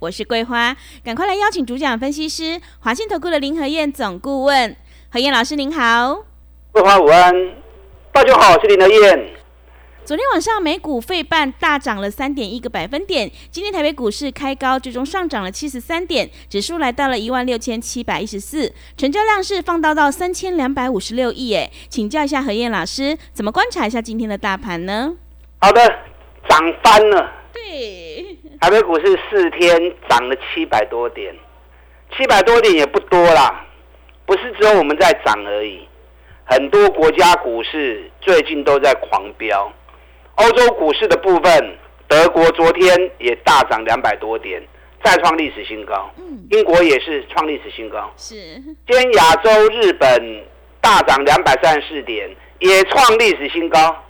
我是桂花，赶快来邀请主讲分析师华信投顾的林和燕总顾问何燕老师，您好。桂花午安，大家好，我是林和燕。昨天晚上美股费半大涨了三点一个百分点，今天台北股市开高，最终上涨了七十三点，指数来到了一万六千七百一十四，成交量是放大到三千两百五十六亿。哎，请教一下何燕老师，怎么观察一下今天的大盘呢？好的，涨翻了。对，台北股市四天涨了七百多点，七百多点也不多啦，不是只有我们在涨而已，很多国家股市最近都在狂飙。欧洲股市的部分，德国昨天也大涨两百多点，再创历史新高。嗯，英国也是创历史新高。是，今天亚洲日本大涨两百三十四点，也创历史新高。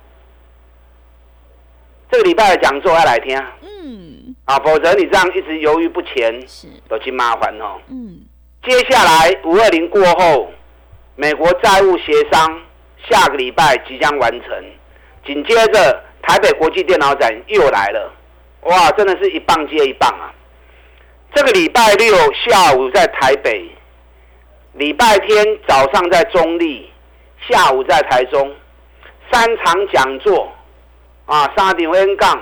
这个礼拜的讲座要来听，嗯，啊，否则你这样一直犹豫不前，是都挺麻烦哦。嗯，接下来五二零过后，美国债务协商下个礼拜即将完成，紧接着台北国际电脑展又来了，哇，真的是一棒接一棒啊！这个礼拜六下午在台北，礼拜天早上在中立，下午在台中，三场讲座。啊，沙顶 N 杠，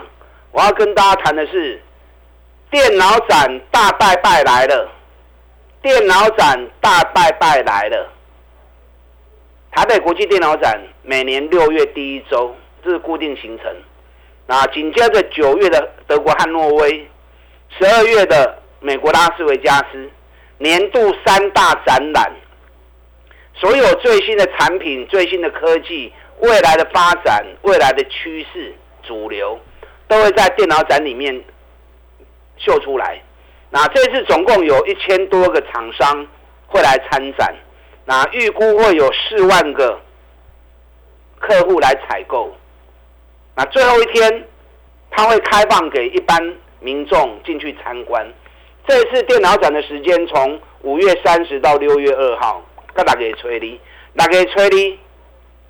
我要跟大家谈的是电脑展大拜拜来了，电脑展大拜拜来了。台北国际电脑展每年六月第一周，这是固定行程。那紧接着九月的德国汉诺威，十二月的美国拉斯维加斯，年度三大展览，所有最新的产品、最新的科技。未来的发展、未来的趋势、主流，都会在电脑展里面秀出来。那这次总共有一千多个厂商会来参展，那预估会有四万个客户来采购。那最后一天，它会开放给一般民众进去参观。这次电脑展的时间从五月三十到六月二号，各大家吹哩，大家吹哩。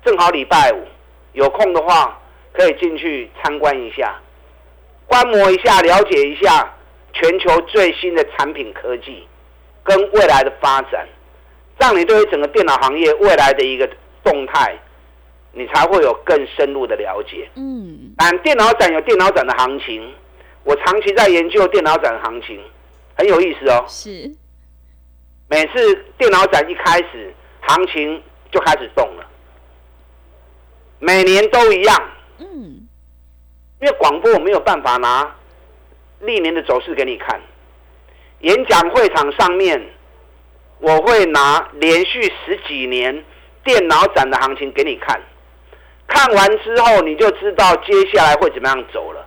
正好礼拜五有空的话，可以进去参观一下，观摩一下，了解一下全球最新的产品科技跟未来的发展，让你对于整个电脑行业未来的一个动态，你才会有更深入的了解。嗯，但电脑展有电脑展的行情，我长期在研究电脑展的行情，很有意思哦。是，每次电脑展一开始，行情就开始动了。每年都一样，嗯，因为广播我没有办法拿历年的走势给你看，演讲会场上面我会拿连续十几年电脑展的行情给你看，看完之后你就知道接下来会怎么样走了，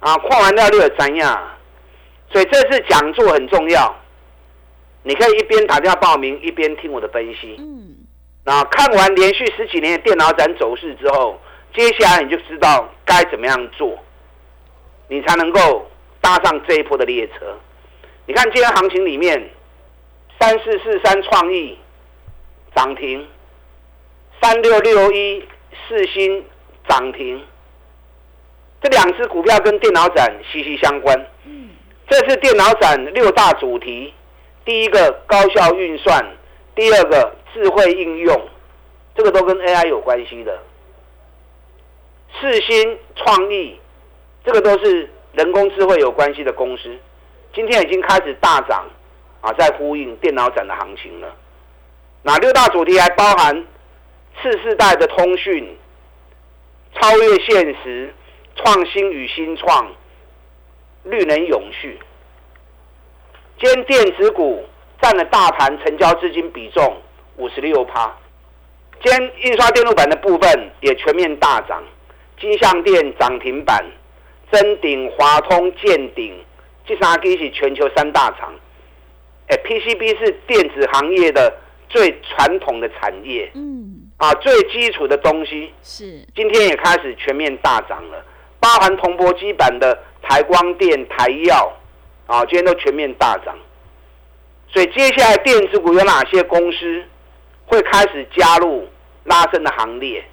啊，看完料就有怎样，所以这次讲座很重要，你可以一边打电话报名，一边听我的分析，嗯。那看完连续十几年的电脑展走势之后，接下来你就知道该怎么样做，你才能够搭上这一波的列车。你看今天行情里面，三四四三创意涨停，三六六一四星涨停，这两只股票跟电脑展息息相关。嗯，这次电脑展六大主题，第一个高效运算，第二个。智慧应用，这个都跟 AI 有关系的。四新创意，这个都是人工智慧有关系的公司，今天已经开始大涨，啊，在呼应电脑展的行情了。那六大主题还包含次世代的通讯、超越现实、创新与新创、绿能永续。兼电子股占了大盘成交资金比重。五十六趴，今天印刷电路板的部分也全面大涨，金相电涨停板，真鼎、华通、建鼎这三基是全球三大厂。哎，PCB 是电子行业的最传统的产业，嗯，啊，最基础的东西。是，今天也开始全面大涨了，包含铜箔基板的台光电、台药，啊，今天都全面大涨。所以接下来电子股有哪些公司会开始加入拉升的行列？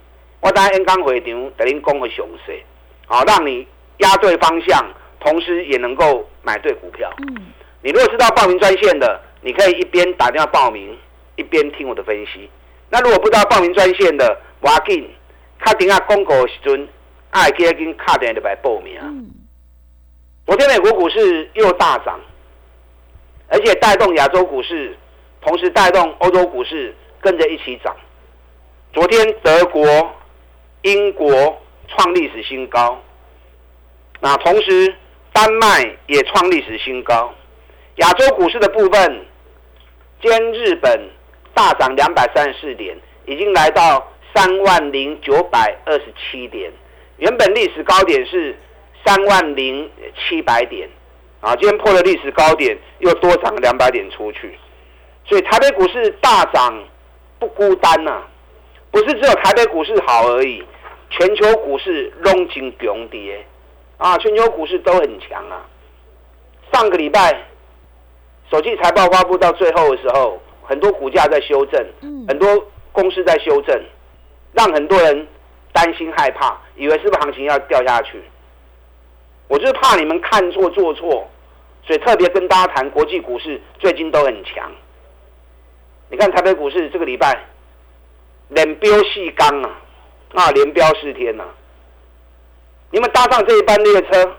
我等下刚刚会场等您讲个详细，好，让你压对方向，同时也能够买对股票。嗯，你如果知道报名专线的，你可以一边打电话报名，一边听我的分析。那如果不知道报名专线的，我紧卡电话公告时阵，爱记紧卡电话来报名。嗯，昨天美国股市又大涨。而且带动亚洲股市，同时带动欧洲股市跟着一起涨。昨天德国、英国创历史新高，那同时丹麦也创历史新高。亚洲股市的部分，今日本大涨两百三十四点，已经来到三万零九百二十七点，原本历史高点是三万零七百点。啊，今天破了历史高点，又多涨两百点出去，所以台北股市大涨不孤单呐，不是只有台北股市好而已，全球股市龙金强跌，啊，全球股市都很强啊。上个礼拜，首季财报发布到最后的时候，很多股价在修正，很多公司在修正，让很多人担心害怕，以为是不是行情要掉下去。我就是怕你们看错做错，所以特别跟大家谈国际股市最近都很强。你看台北股市这个礼拜连飙四刚啊，啊连飙四天呐！你们搭上这一班列车。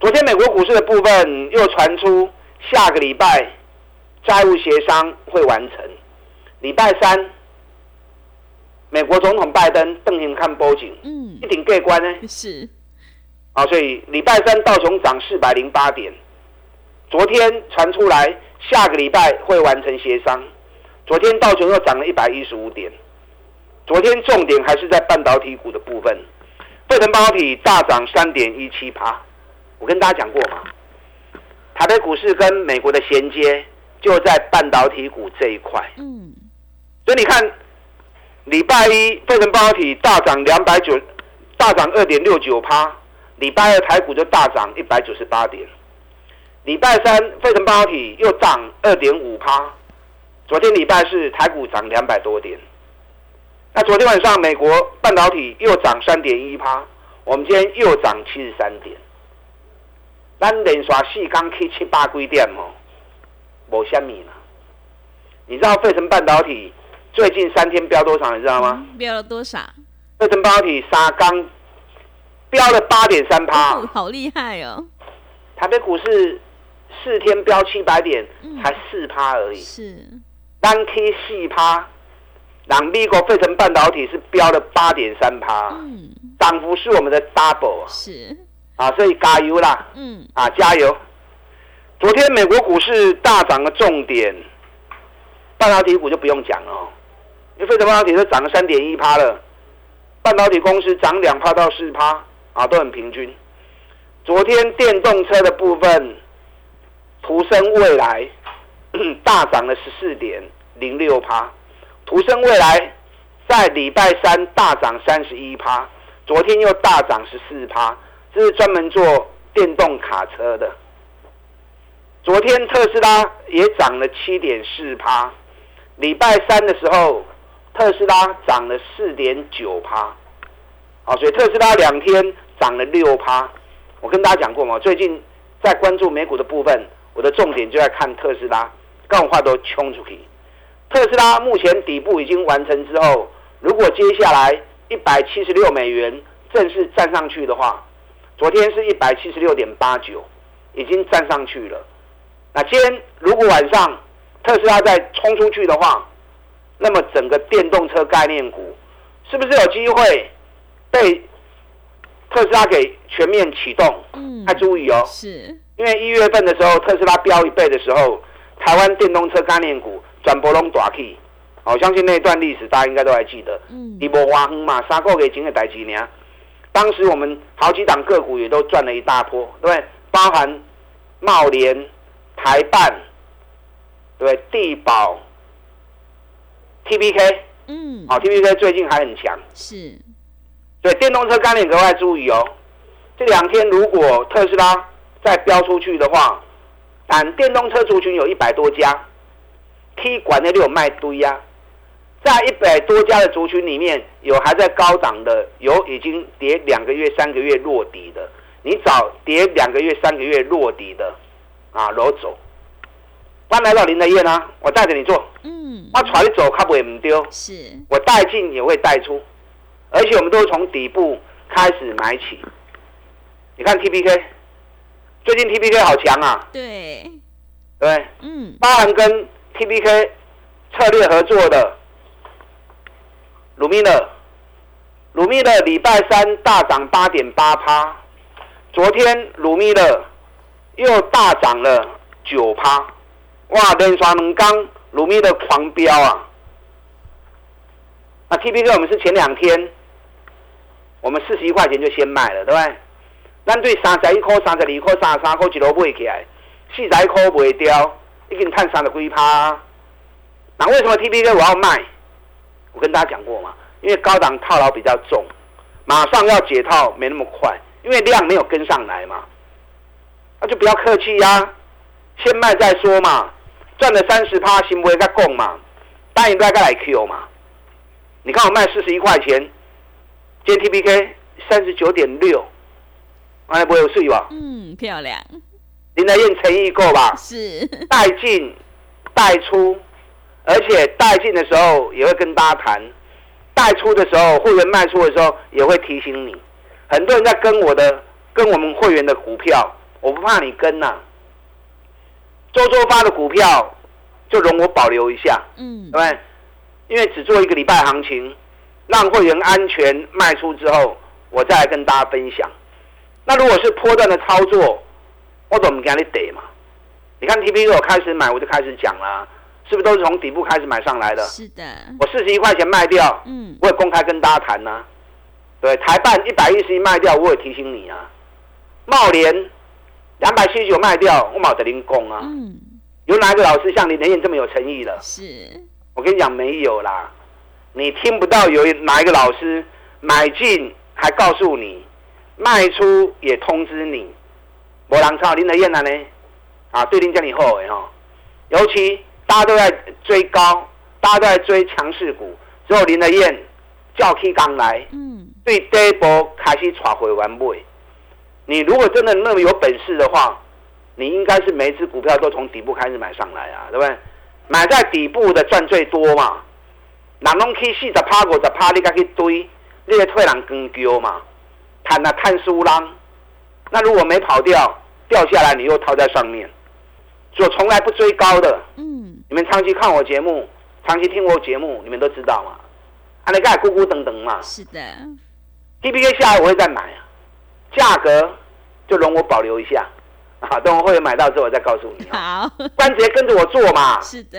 昨天美国股市的部分又传出下个礼拜债务协商会完成，礼拜三美国总统拜登邓行看波景，嗯，一顶盖关呢。是。啊，所以礼拜三道琼涨四百零八点，昨天传出来下个礼拜会完成协商，昨天道琼又涨了一百一十五点，昨天重点还是在半导体股的部分，费城半导体大涨三点一七趴，我跟大家讲过嘛，台北股市跟美国的衔接就在半导体股这一块，嗯，所以你看礼拜一费城半导体大涨两百九，大涨二点六九趴。礼拜二台股就大涨一百九十八点，礼拜三费城半导体又涨二点五趴，昨天礼拜四台股涨两百多点，那昨天晚上美国半导体又涨三点一趴，我们今天又涨七十三点，咱连刷四刚 K 七八规点哦，无虾米啦。你知道费城半导体最近三天飙多少？你知道吗？飙了多少？费城半导体沙钢。飙了八点三趴，好厉害哦！台北股市四天飙七百点，才四趴而已。是单 K 四趴，让美国费城半导体是飙了八点三趴，嗯，涨幅是我们的 double 是啊，所以加油啦，嗯啊，加油！昨天美国股市大涨的重点，半导体股就不用讲了，因为费城半导体都涨了三点一趴了，半导体公司涨两趴到四趴。啊，都很平均。昨天电动车的部分，途生未来大涨了十四点零六趴。途生未来在礼拜三大涨三十一趴，昨天又大涨十四趴。这是专门做电动卡车的。昨天特斯拉也涨了七点四趴，礼拜三的时候特斯拉涨了四点九趴。啊，所以特斯拉两天。涨了六趴，我跟大家讲过嘛，最近在关注美股的部分，我的重点就在看特斯拉，更话都冲出去。特斯拉目前底部已经完成之后，如果接下来一百七十六美元正式站上去的话，昨天是一百七十六点八九，已经站上去了。那今天如果晚上特斯拉再冲出去的话，那么整个电动车概念股是不是有机会被？特斯拉给全面启动，嗯，要注意哦，是，因为一月份的时候，特斯拉飙一倍的时候，台湾电动车概念股转波拢大起，我相信那段历史大家应该都还记得，嗯，一波花哼嘛，三个月前的代几年，当时我们好几档个股也都赚了一大波，对不对？包含茂联、台办，对，地保，T P K，嗯，好，T P K 最近还很强，是，对，电动车概念格外注意哦。这两天如果特斯拉再飙出去的话，但电动车族群有一百多家，T 管那里有卖堆呀，在一百多家的族群里面有还在高档的，有已经跌两个月、三个月落底的，你找跌两个月、三个月落底的啊，裸走。刚来到林德燕啊，我带着你做，嗯，我传你走，它不会唔丢，是，我带进也会带出，而且我们都是从底部开始买起。你看 T P K，最近 T P K 好强啊！对，对，嗯，包含跟 T P K 策略合作的鲁米勒，鲁米勒礼拜三大涨八点八趴，昨天鲁米勒又大涨了九趴，哇，连刷两刚鲁米勒狂飙啊！那 T P K 我们是前两天，我们四十一块钱就先卖了，对不对？咱对三十一块、三十二块、三十三块一路买起来，四十一块卖掉，已经探三的龟趴。那为什么 T P K 我要卖？我跟大家讲过嘛，因为高档套牢比较重，马上要解套没那么快，因为量没有跟上来嘛。那就不要客气呀，先卖再说嘛。赚了三十趴，行不会再供嘛？答应大家来 Q 嘛？你看我卖四十一块钱，今天 T P K 三十九点六。哎，不有税吧？嗯，漂亮。林德燕诚意够吧？是。带进带出，而且带进的时候也会跟大家谈，带出的时候，会员卖出的时候也会提醒你。很多人在跟我的，跟我们会员的股票，我不怕你跟呐。周周发的股票就容我保留一下，嗯，对？因为只做一个礼拜行情，让会员安全卖出之后，我再来跟大家分享。那如果是波段的操作，我怎么给你得嘛？你看 T P 我开始买，我就开始讲啦，是不是都是从底部开始买上来的？是的。我四十一块钱卖掉，嗯，我也公开跟大家谈呢。对，台办一百一十一卖掉，我也提醒你啊。茂联两百七十九卖掉，我冇得零工啊。嗯。有哪个老师像林连燕这么有诚意的？是。我跟你讲，没有啦。你听不到有哪一个老师买进还告诉你。卖出也通知你，无人抄林德燕了呢，啊，对林叫你后悔哈。尤其大家都在追高，大家都在追强势股，只有林德燕叫起刚来，嗯，对第一波开始抓回完买。你如果真的那么有本事的话，你应该是每一只股票都从底部开始买上来啊，对不对？买在底部的赚最多嘛。人拢去四十趴五十趴，你家去堆，你个退人更高嘛。探啊探输浪，那如果没跑掉，掉下来你又套在上面。我从来不追高的，嗯，你们长期看我节目，长期听我节目，你们都知道嘛。啊，你看咕咕等等嘛。是的。D B K 下来我会再买啊，价格就容我保留一下啊，等我会员买到之后我再告诉你。好。关直接跟着我做嘛。是的。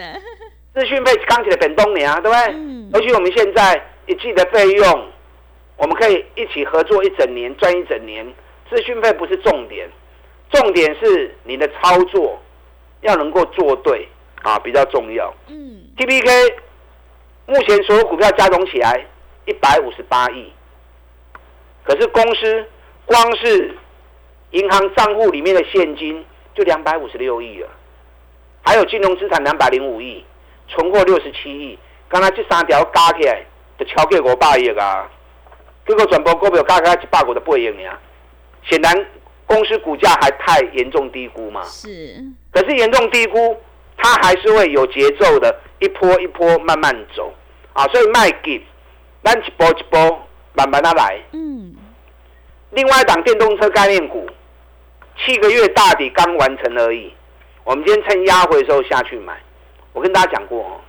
资讯费刚起来本东年啊，对不对？嗯。尤其我们现在一季的费用。我们可以一起合作一整年，赚一整年。资讯费不是重点，重点是你的操作要能够做对啊，比较重要。嗯，T P K 目前所有股票加总起来一百五十八亿，可是公司光是银行账户里面的现金就两百五十六亿了，还有金融资产两百零五亿，存货六十七亿，刚才这三条加起来就超过五百亿啊！这个转播股票加起来一百股的不赢你啊！显然公司股价还太严重低估嘛。是。可是严重低估，它还是会有节奏的，一波一波慢慢走啊！所以卖给，咱一波一波慢慢的来。嗯。另外一档电动车概念股，七个月大底刚完成而已。我们今天趁压回的时候下去买。我跟大家讲过哦，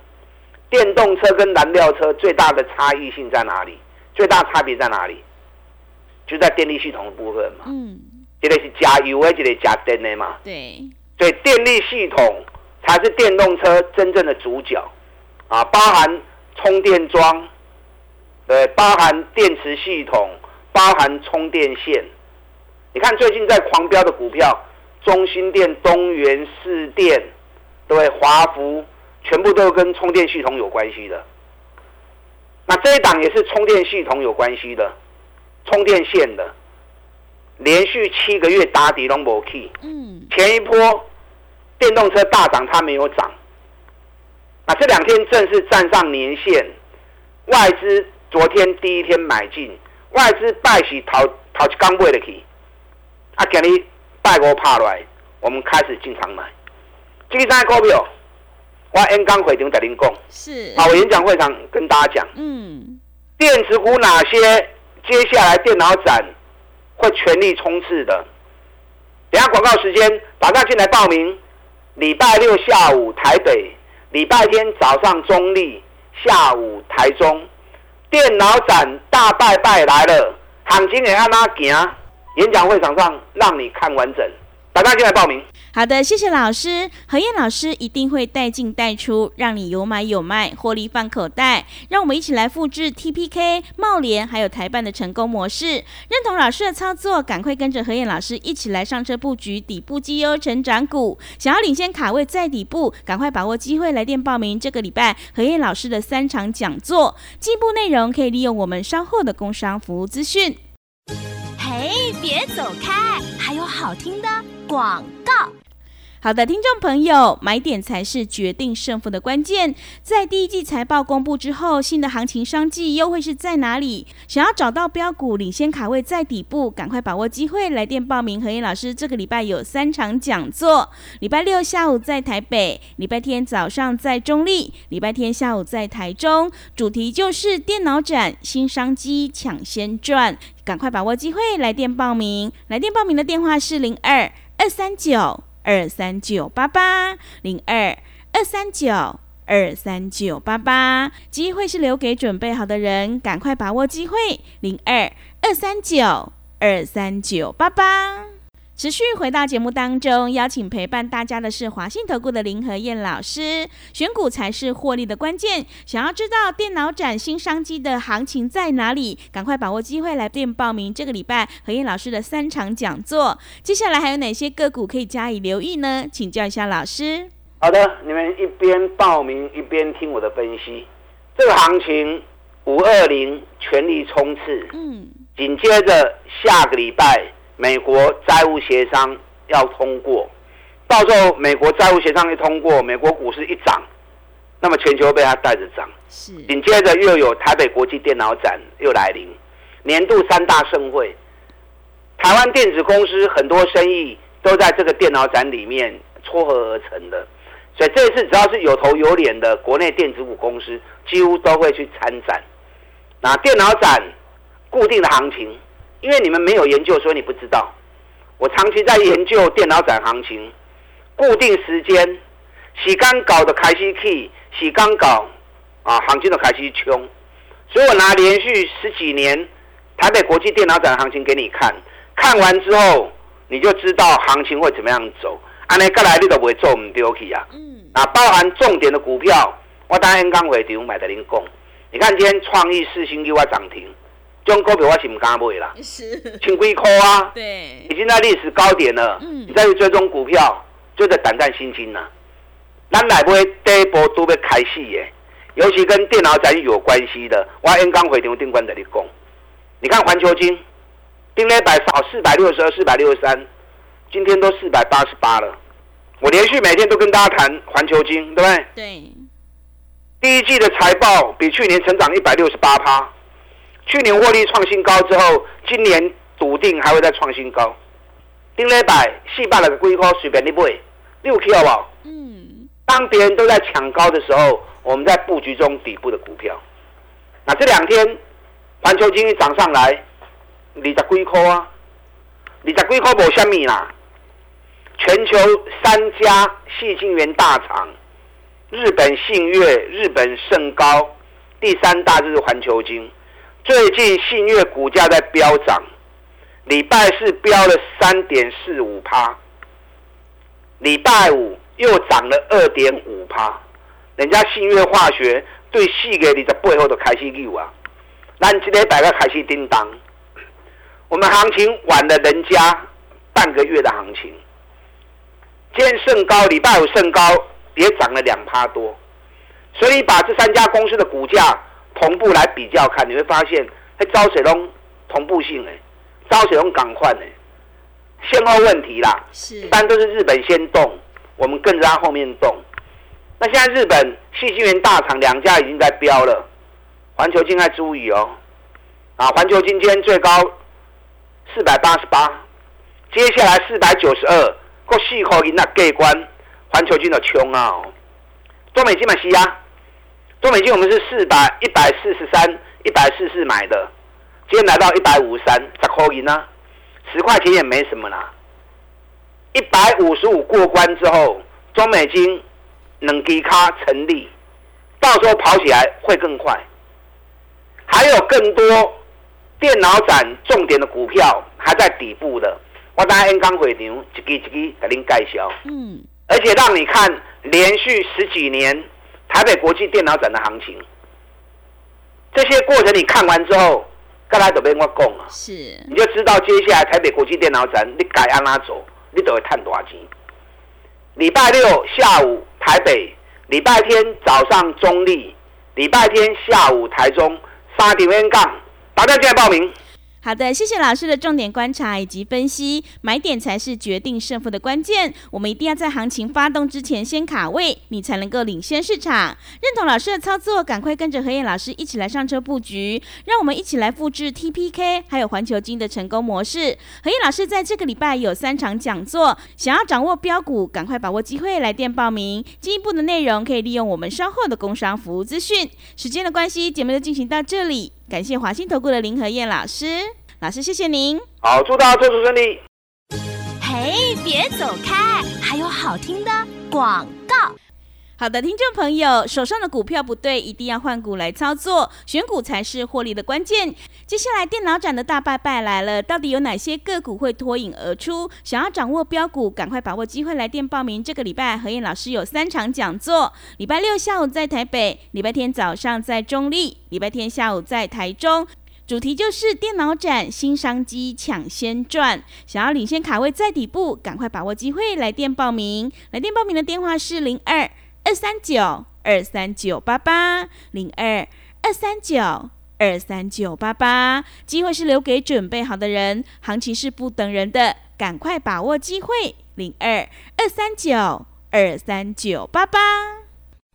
电动车跟燃料车最大的差异性在哪里？最大差别在哪里？就在电力系统的部分嘛。嗯，一个是加油的，一个加电的嘛。对。所以电力系统才是电动车真正的主角啊，包含充电桩，对，包含电池系统，包含充电线。你看最近在狂飙的股票，中心店、东元、市电，对，华福，全部都跟充电系统有关系的。那这一档也是充电系统有关系的，充电线的，连续七个月打底拢无起。嗯。前一波电动车大涨，它没有涨。那这两天正式站上年线，外资昨天第一天买进，外资拜喜淘淘起刚买的去，啊，今日拜五拍来，我们开始进场买。这三股票，我演讲会场在您讲，是啊，我演讲会上跟大家讲，嗯，电子股哪些接下来电脑展会全力冲刺的？等下广告时间，打家进来报名，礼拜六下午台北。礼拜天早上中立，下午台中，电脑展大拜拜来了，行情也按哪行？演讲会场上让你看完整。大家进来报名。好的，谢谢老师。何燕老师一定会带进带出，让你有买有卖，获利放口袋。让我们一起来复制 TPK、茂联还有台办的成功模式。认同老师的操作，赶快跟着何燕老师一起来上车布局底部绩优成长股。想要领先卡位在底部，赶快把握机会来电报名。这个礼拜何燕老师的三场讲座，进一步内容可以利用我们稍后的工商服务资讯。嘿，别走开，好听的。广告，好的，听众朋友，买点才是决定胜负的关键。在第一季财报公布之后，新的行情商机又会是在哪里？想要找到标股领先卡位在底部，赶快把握机会，来电报名。何燕老师这个礼拜有三场讲座：礼拜六下午在台北，礼拜天早上在中立，礼拜天下午在台中。主题就是电脑展新商机，抢先赚，赶快把握机会，来电报名。来电报名的电话是零二。二三九二三九八八零二二三九二三九八八，机会是留给准备好的人，赶快把握机会。零二二三九二三九八八。持续回到节目当中，邀请陪伴大家的是华信投顾的林和燕老师。选股才是获利的关键。想要知道电脑展新商机的行情在哪里？赶快把握机会来电报名这个礼拜何燕老师的三场讲座。接下来还有哪些个股可以加以留意呢？请教一下老师。好的，你们一边报名一边听我的分析。这个行情五二零全力冲刺。嗯。紧接着下个礼拜。美国债务协商要通过，到时候美国债务协商一通过，美国股市一涨，那么全球被它带着涨。是，紧接着又有台北国际电脑展又来临，年度三大盛会，台湾电子公司很多生意都在这个电脑展里面撮合而成的，所以这次只要是有头有脸的国内电子股公司，几乎都会去参展。那电脑展固定的行情。因为你们没有研究，所以你不知道。我长期在研究电脑展行情，固定时间，洗干搞的开西 K，洗干搞啊，行情的开西冲。所以我拿连续十几年台北国际电脑展行情给你看，看完之后你就知道行情会怎么样走。安尼过来你都不会做唔丢去啊。嗯。啊，包含重点的股票，我当然刚回场买的零供。你看今天创意四星又要涨停。这种股票我是唔敢买啦，是，千几块啊，对，已经在历史高点了。嗯，你再去追踪股票，就在胆战心惊啦。咱来买第一波都要开始耶，尤其跟电脑展有关系的，我演刚回场定关在你讲。你看环球金，定了百少四百六十二、四百六十三，今天都四百八十八了。我连续每天都跟大家谈环球金，对不对？对。第一季的财报比去年成长一百六十八趴。去年获利创新高之后，今年笃定还会再创新高。丁磊百四百的龟壳随便你买，六 K 好不好？嗯。当别人都在抢高的时候，我们在布局中底部的股票。那这两天环球金涨上来，二十几块啊，二十几块无虾米啦。全球三家细晶圆大厂，日本信越、日本盛高，第三大就是环球金。最近信越股价在飙涨，礼拜四飙了三点四五趴，礼拜五又涨了二点五趴。人家信越化学对四个你的背后的开始有啊，咱今天摆个开始叮当。我们行情晚了人家半个月的行情，今天盛高，礼拜五盛高也涨了两趴多。所以把这三家公司的股价同步来比较看，你会发现，哎，招水龙同步性哎，招水龙赶快哎，先后问题啦。是，一般都是日本先动，我们跟着它后面动。那现在日本细晶圆大厂两家已经在飙了，环球金还注意哦。啊，环球金今天最高四百八十八，接下来四百九十二，过四口银那过关，环球金的穷啊！中美金买西啊，中美金我们是四百一百四十三、一百四十买的，今天来到一百五十三，十块银呢，十块钱也没什么啦。一百五十五过关之后，中美金。能给它成立，到时候跑起来会更快。还有更多电脑展重点的股票还在底部的，我等下 N 刚会场一支一支给您介绍。嗯，而且让你看连续十几年台北国际电脑展的行情，这些过程你看完之后，该来都边我讲啊，是，你就知道接下来台北国际电脑展你该按哪走，你都会赚多少钱。礼拜六下午。台北礼拜天早上中立，礼拜天下午台中沙点 N 杠，大家进来报名。好的，谢谢老师的重点观察以及分析，买点才是决定胜负的关键。我们一定要在行情发动之前先卡位，你才能够领先市场。认同老师的操作，赶快跟着何燕老师一起来上车布局，让我们一起来复制 TPK 还有环球金的成功模式。何燕老师在这个礼拜有三场讲座，想要掌握标股，赶快把握机会来电报名。进一步的内容可以利用我们稍后的工商服务资讯。时间的关系，节目就进行到这里。感谢华兴投顾的林和燕老师，老师谢谢您。好，祝大家做出顺利。嘿，别走开，还有好听的广告。好的，听众朋友，手上的股票不对，一定要换股来操作，选股才是获利的关键。接下来电脑展的大拜拜来了，到底有哪些个股会脱颖而出？想要掌握标股，赶快把握机会来电报名。这个礼拜何燕老师有三场讲座，礼拜六下午在台北，礼拜天早上在中立，礼拜天下午在台中，主题就是电脑展新商机抢先赚。想要领先卡位在底部，赶快把握机会来电报名。来电报名的电话是零二。二三九二三九八八零二二三九二三九八八，机会是留给准备好的人，行情是不等人的，赶快把握机会。零二二三九二三九八八。